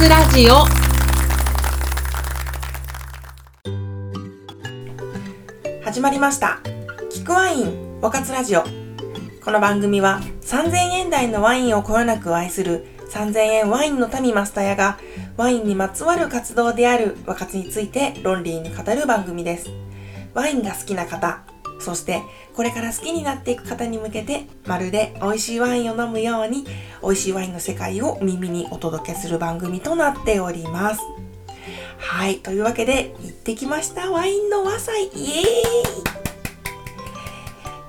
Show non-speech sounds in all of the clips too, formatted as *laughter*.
つラジオ。始まりました。キクワイン和活ラジオ。この番組は3000円台のワインをこよなく愛する3000円ワインの民マスタヤがワインにまつわる活動である和活について論理に語る番組です。ワインが好きな方そしてこれから好きになっていく方に向けてまるで美味しいワインを飲むように美味しいワインの世界を耳にお届けする番組となっておりますはい。というわけで、行ってきました。ワインの和祭。イエーイ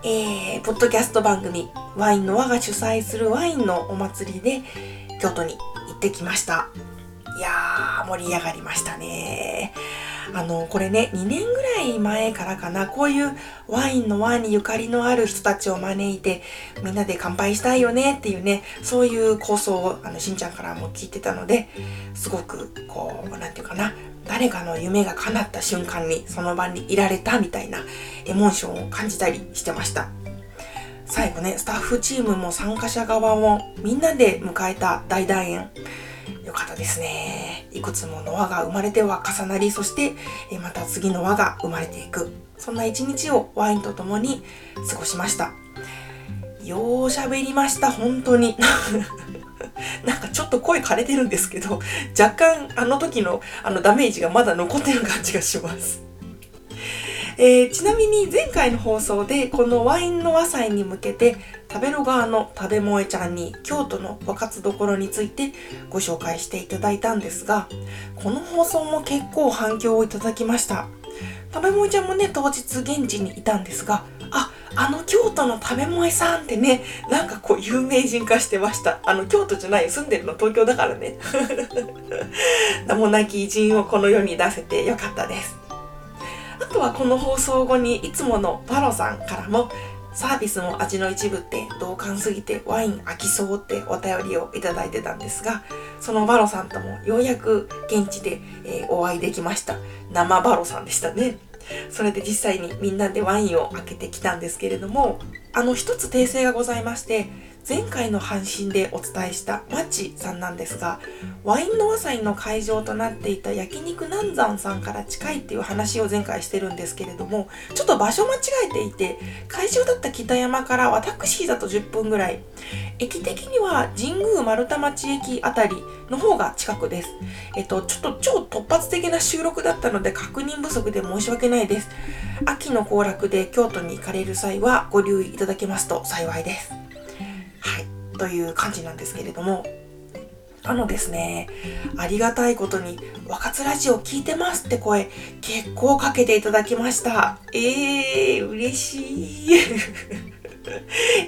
えー、ポッドキャスト番組、ワインの和が主催するワインのお祭りで、京都に行ってきました。いやー、盛り上がりましたね。あの、これね、2年ぐらい前からかな、こういうワインの和にゆかりのある人たちを招いて、みんなで乾杯したいよねっていうね、そういう構想を、あの、しんちゃんからも聞いてたので、すごく、こう、なんていうかな、誰かの夢が叶った瞬間にその場にいられたみたいなエモーションを感じたりしてました。最後ね、スタッフチームも参加者側もみんなで迎えた大団円。よかったですね。いくつもの輪が生まれては重なり、そしてまた次の輪が生まれていく。そんな一日をワインと共に過ごしました。よう喋りました、本当に。*laughs* なんかちょっと声枯れてるんですけど、若干あの時のあのダメージがまだ残ってる感じがします。えー、ちなみに前回の放送でこのワインの和祭に向けて食べる側の食べ萌えちゃんに京都の和活どころについてご紹介していただいたんですがこの放送も結構反響をいただきました。食べ萌えちゃんもね当日現地にいたんですがああの京都の食べ萌えさんってねなんかこう有名人化してました。あの京都じゃない住んでるの東京だからね。*laughs* 名もなき偉人をこの世に出せてよかったです。あとはこの放送後にいつものバロさんからもサービスも味の一部って同感すぎてワイン飽きそうってお便りをいただいてたんですがそのバロさんともようやく現地で、え、お会いできました。生バロさんでしたね。それで実際にみんなでワインを開けてきたんですけれどもあの一つ訂正がございまして前回の配信でお伝えしたマッチさんなんですがワインの和祭の会場となっていた焼肉南山さんから近いっていう話を前回してるんですけれどもちょっと場所間違えていて会場だった北山からはタクシーだと10分ぐらい。駅的には神宮丸太町駅あたりの方が近くです。えっとちょっと超突発的な収録だったので確認不足で申し訳ないです。秋の行楽で京都に行かれる際はご留意いただけますと幸いです。という感じなんですけれども、あのですね、ありがたいことに、若津ラジオ聞いてますって声、結構かけていただきました。えー、嬉しい。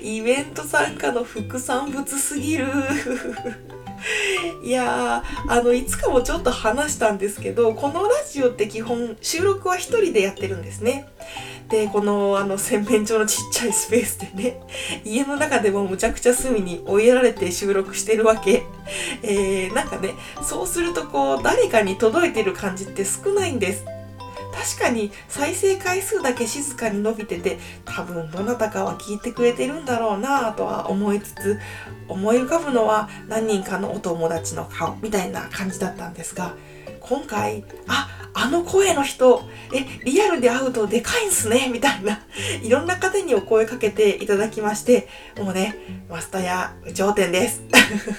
*laughs* イベント参加の副産物すぎる。*laughs* いやー、あの、いつかもちょっと話したんですけど、このラジオって基本収録は一人でやってるんですね。で、このあの洗面所のちっちゃいスペースでね、*laughs* 家の中でもむちゃくちゃ隅に追いやられて収録してるわけ。*laughs* えー、なんかね、そうするとこう、誰かに届いてる感じって少ないんです。確かに再生回数だけ静かに伸びてて多分どなたかは聞いてくれてるんだろうなぁとは思いつつ思い浮かぶのは何人かのお友達の顔みたいな感じだったんですが今回ああの声の人えリアルで会うとでかいんすねみたいな *laughs* いろんな方にお声かけていただきましてもうねマスターや頂点です。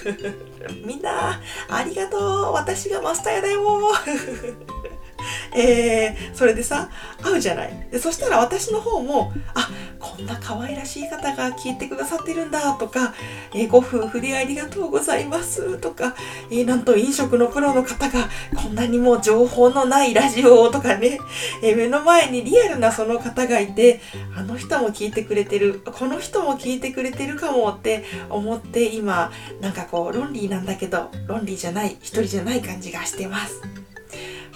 *laughs* みんなありがとう。私がマスターやだよ *laughs* *laughs* えー、それでさ会うじゃないでそしたら私の方もあこんな可愛らしい方が聞いてくださってるんだとか、えー、ご夫婦でありがとうございますとか、えー、なんと飲食のプロの方がこんなにも情報のないラジオとかね、えー、目の前にリアルなその方がいてあの人も聞いてくれてるこの人も聞いてくれてるかもって思って今なんかこうロンリーなんだけどロンリーじゃない一人じゃない感じがしてます。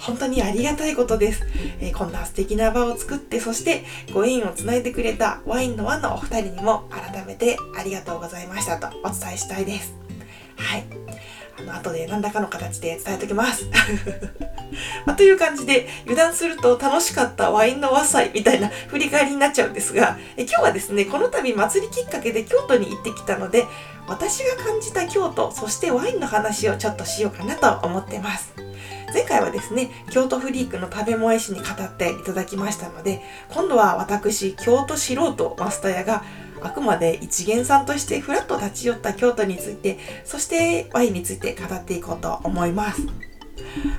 本当にありがたいことです。えー、こんな素敵な場を作って、そしてご縁をつないでくれたワインの輪のお二人にも改めてありがとうございましたとお伝えしたいです。はい。あの後で何らかの形で伝えときます。*laughs* まあ、という感じで油断すると楽しかったワインの和祭みたいな振り返りになっちゃうんですがえ今日はですねこの度祭りきっかけで京都に行ってきたので私が感じた京都そしてワインの話をちょっとしようかなと思ってます。前回はですね、京都フリークの食べ萌え師に語っていただきましたので、今度は私、京都素人マスター屋があくまで一元さんとしてふらっと立ち寄った京都について、そしてワインについて語っていこうと思います。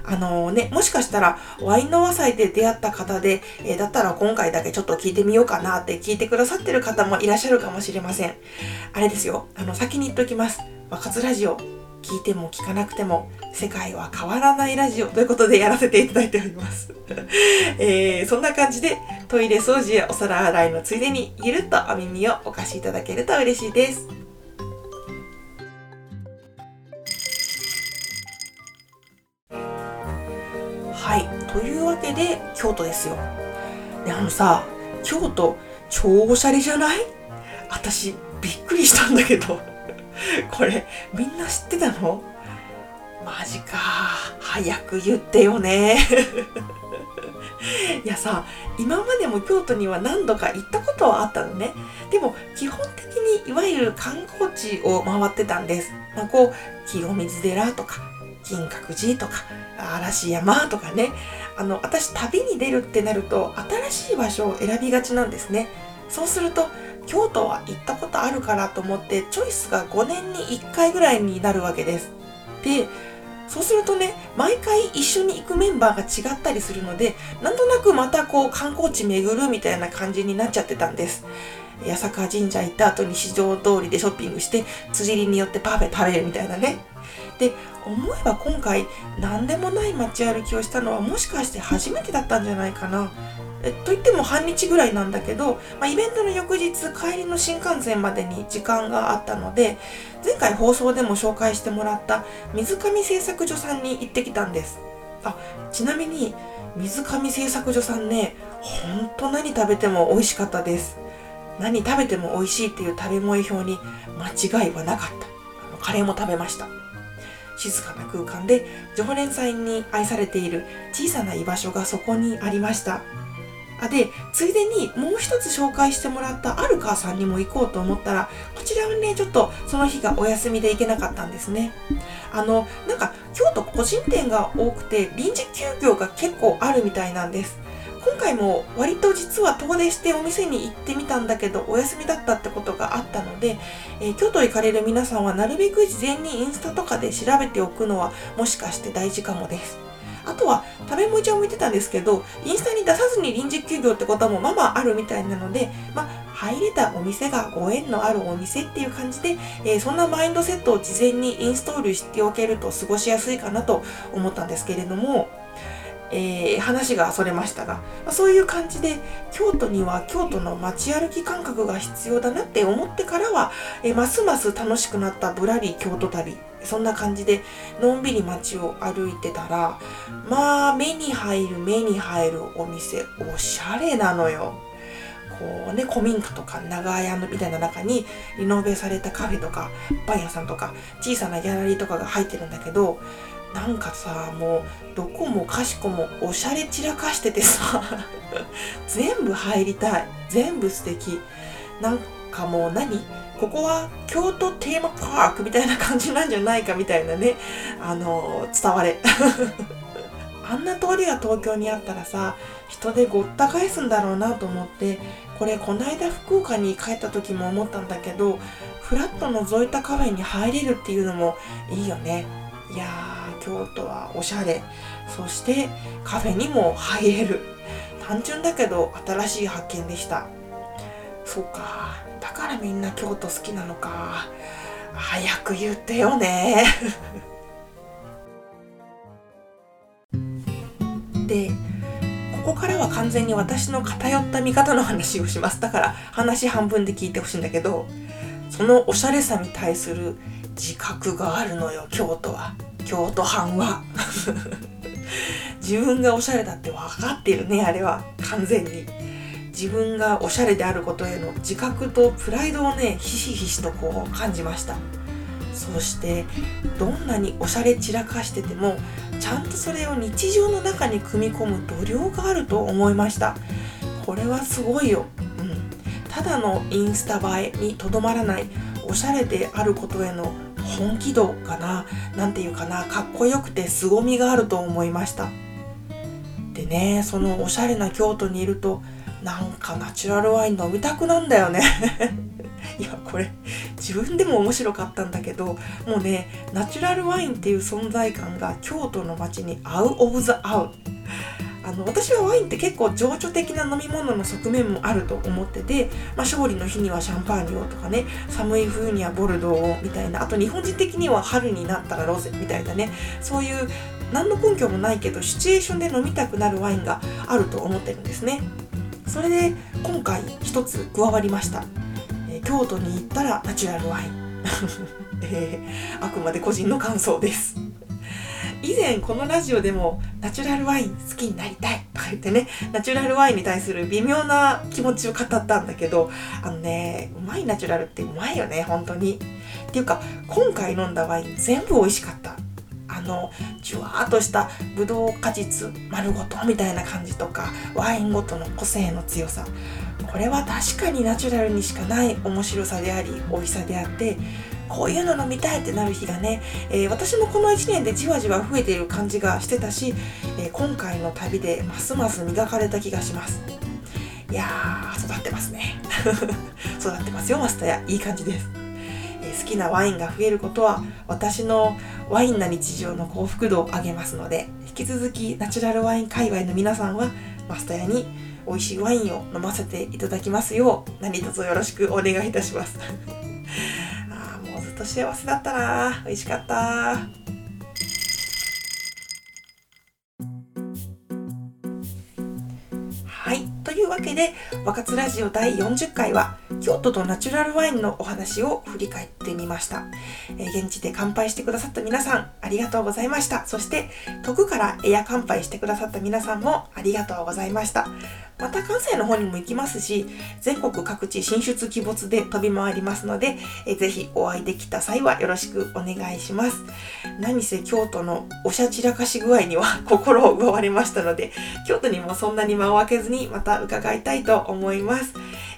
あのね、もしかしたらワインの和祭で出会った方で、えー、だったら今回だけちょっと聞いてみようかなって聞いてくださってる方もいらっしゃるかもしれません。あれですよ、あの先に言っておきます。若津ラジオ、聞いても聞かなくても世界は変わらないラジオということでやらせていただいております。*laughs* えー、そんな感じでトイレ掃除やお皿洗いのついでにゆるっとお耳をお貸しいただけると嬉しいです。はい。というわけで、京都ですよ。で、あのさ、京都、超おしゃれじゃない？私、びっくりしたんだけど。*laughs* これ、みんな知ってたの？マジか。早く言ってよね。*laughs* いやさ、今までも京都には何度か行ったことはあったのね。でも、基本的にいわゆる観光地を回ってたんです。まあ、こう、清水寺とか、金閣寺とか、嵐山とかね。あの、私旅に出るってなると、新しい場所を選びがちなんですね。そうすると、京都は行ったことあるかなと思って、チョイスが5年に1回ぐらいになるわけです。で、そうするとね、毎回一緒に行くメンバーが違ったりするので、なんとなくまたこう観光地巡るみたいな感じになっちゃってたんです。八坂神社行った後に市場通りでショッピングして、辻りによってパフェ食べるみたいなね。で、思えば今回何でもない街歩きをしたのはもしかして初めてだったんじゃないかな。えといっても半日ぐらいなんだけど、まあ、イベントの翌日帰りの新幹線までに時間があったので前回放送でも紹介してもらった水上製作所さんに行ってきたんです。あちなみに水上製作所さんねほんと何食べても美味しかったです。何食べても美味しいっていう食べ萌え表に間違いはなかった。あのカレーも食べました。静かな空間で常連さんに愛されている小さな居場所がそこにありましたあで、ついでにもう一つ紹介してもらったアルカーさんにも行こうと思ったら、こちらはね、ちょっとその日がお休みで行けなかったんですね。あの、なんか京都個人店が多くて臨時休業が結構あるみたいなんです。今回も割と実は遠出してお店に行ってみたんだけどお休みだったってことがあったので、えー、京都行かれる皆さんはなるべく事前にインスタとかで調べておくのはもしかして大事かもです。あとは、食べもいちゃんも言ってたんですけど、インスタに出さずに臨時休業ってこともまあまああるみたいなので、まあ、入れたお店がご縁のあるお店っていう感じで、えー、そんなマインドセットを事前にインストールしておけると過ごしやすいかなと思ったんですけれども、えー、話がそれましたが、まあ、そういう感じで京都には京都の街歩き感覚が必要だなって思ってからは、えー、ますます楽しくなったぶらり京都旅そんな感じでのんびり街を歩いてたらまあ目に入る目に入るお店おしゃれなのよ。こうね、古民家とか長屋みたいな中にリノベされたカフェとかパン屋さんとか小さなギャラリーとかが入ってるんだけどなんかさもうどこもかしこもおしゃれ散らかしててさ *laughs* 全部入りたい。全部素敵。なんかもう何？ここは京都テーマパークみたいな感じなんじゃないかみたいなねあの伝われ。*laughs* あんな通りが東京にあったらさ人でごった返すんだろうなと思ってこれこないだ福岡に帰った時も思ったんだけどフラッと覗いたカフェに入れるっていうのもいいよね。いやー京都はおしゃれ。そしてカフェにも入れる。単純だけど新しい発見でした。そうかだからみんな京都好きなのか。早く言ってよね。*laughs* でここからは完全に私の偏った見方の話をします。だから話半分で聞いてほしいんだけどそのおしゃれさに対する自覚があるのよ京都は。京都藩は。*laughs* 自分がおしゃれだって分かってるねあれは。完全に。自分がおしゃれであることへの自覚とプライドをねひしひしとこう感じました。そしてどんなにおしゃれ散らかしててもちゃんとそれを日常の中に組み込む度量があると思いました。これはすごいよ、うん、ただのインスタ映えにとどまらない。おしゃれであることへの本気度かななんていうかなかっこよくて凄みがあると思いました。でねそのおしゃれな京都にいるとなんかナチュラルワイン飲みたくなんだよね。*laughs* いやこれ自分でも面白かったんだけどもうねナチュラルワインっていう存在感が京都の街に合うオブザ合う。あの私はワインって結構情緒的な飲み物の側面もあると思ってて、まあ、勝利の日にはシャンパーニュをとかね寒い冬にはボルドーをみたいなあと日本人的には春になったらロゼみたいなねそういう何の根拠もないけどシチュエーションで飲みたくなるワインがあると思ってるんですね。それで今回一つ加わりました。え京都に行ったらナチュラルワイン、*laughs* えー、あくまで個人の感想です。以前このラジオでもナチュラルワイン好きになりたいとか言ってねナチュラルワインに対する微妙な気持ちを語ったんだけどあのねうまいナチュラルってうまいよね本当に。っていうか今回飲んだワイン全部美味しかった。あのじゅわーっとしたブドウ果実丸ごとみたいな感じとかワインごとの個性の強さ。これは確かにナチュラルにしかない面白さであり美味しさであってこういうの飲みたいってなる日がね、えー、私もこの1年でじわじわ増えている感じがしてたし、えー、今回の旅でますます磨かれた気がします。いやー育ってますね。*laughs* 育ってますよマスターや。いい感じです、えー、好きなワインが増えることは私のワインな日常の幸福度を上げますので引き続きナチュラルワイン界隈の皆さんはマスターやに美味しいワインを飲ませていただきますよう何卒よろしくお願いいたします。と幸せだったな。美味しかった。はい。というわけで「若津ラジオ第40回は」京都とナチュラルワインのお話を振り返ってみました、えー、現地で乾杯してくださった皆さんありがとうございました。そして遠くからエア乾杯してくださった皆さんもありがとうございました。また関西の方にも行きますし全国各地進出鬼没で飛び回りますので、えー、ぜひお会いできた際はよろしくお願いします何せ京都のおしゃ散らかし具合には *laughs* 心を奪われましたので京都にもそんなに間を空けずにまた伺いたいと思います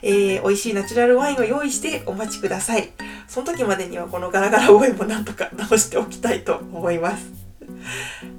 えー、美味しいナチュラルワインを用意してお待ちください。その時までにはこのガラガラ声もなんとか直しておきたいと思います。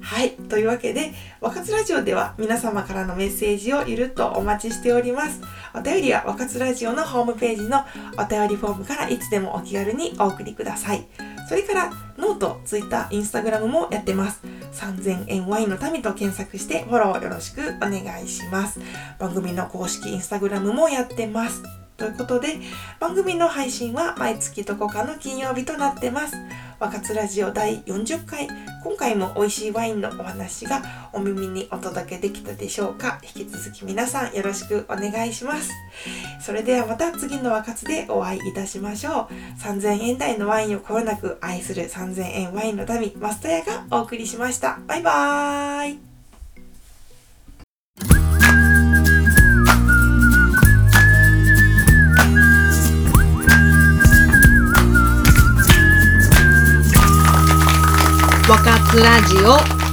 はい。というわけで、若津ラジオでは皆様からのメッセージをゆるっとお待ちしております。お便りは若津ラジオのホームページのお便りフォームからいつでもお気軽にお送りください。それからノート、ツイッター、インスタグラムもやってます。3000円ワインの民と検索してフォローよろしくお願いします。番組の公式インスタグラムもやってます。ということで、番組の配信は毎月どこかの金曜日となってます。若津ラジオ第40回今回も美味しいワインのお話がお耳にお届けできたでしょうか。引き続き皆さんよろしくお願いします。それではまた次の若津でお会いいたしましょう。3000円台のワインをこよなく愛する3000円ワインの民マスタヤがお送りしました。バイバーイ。ラジオ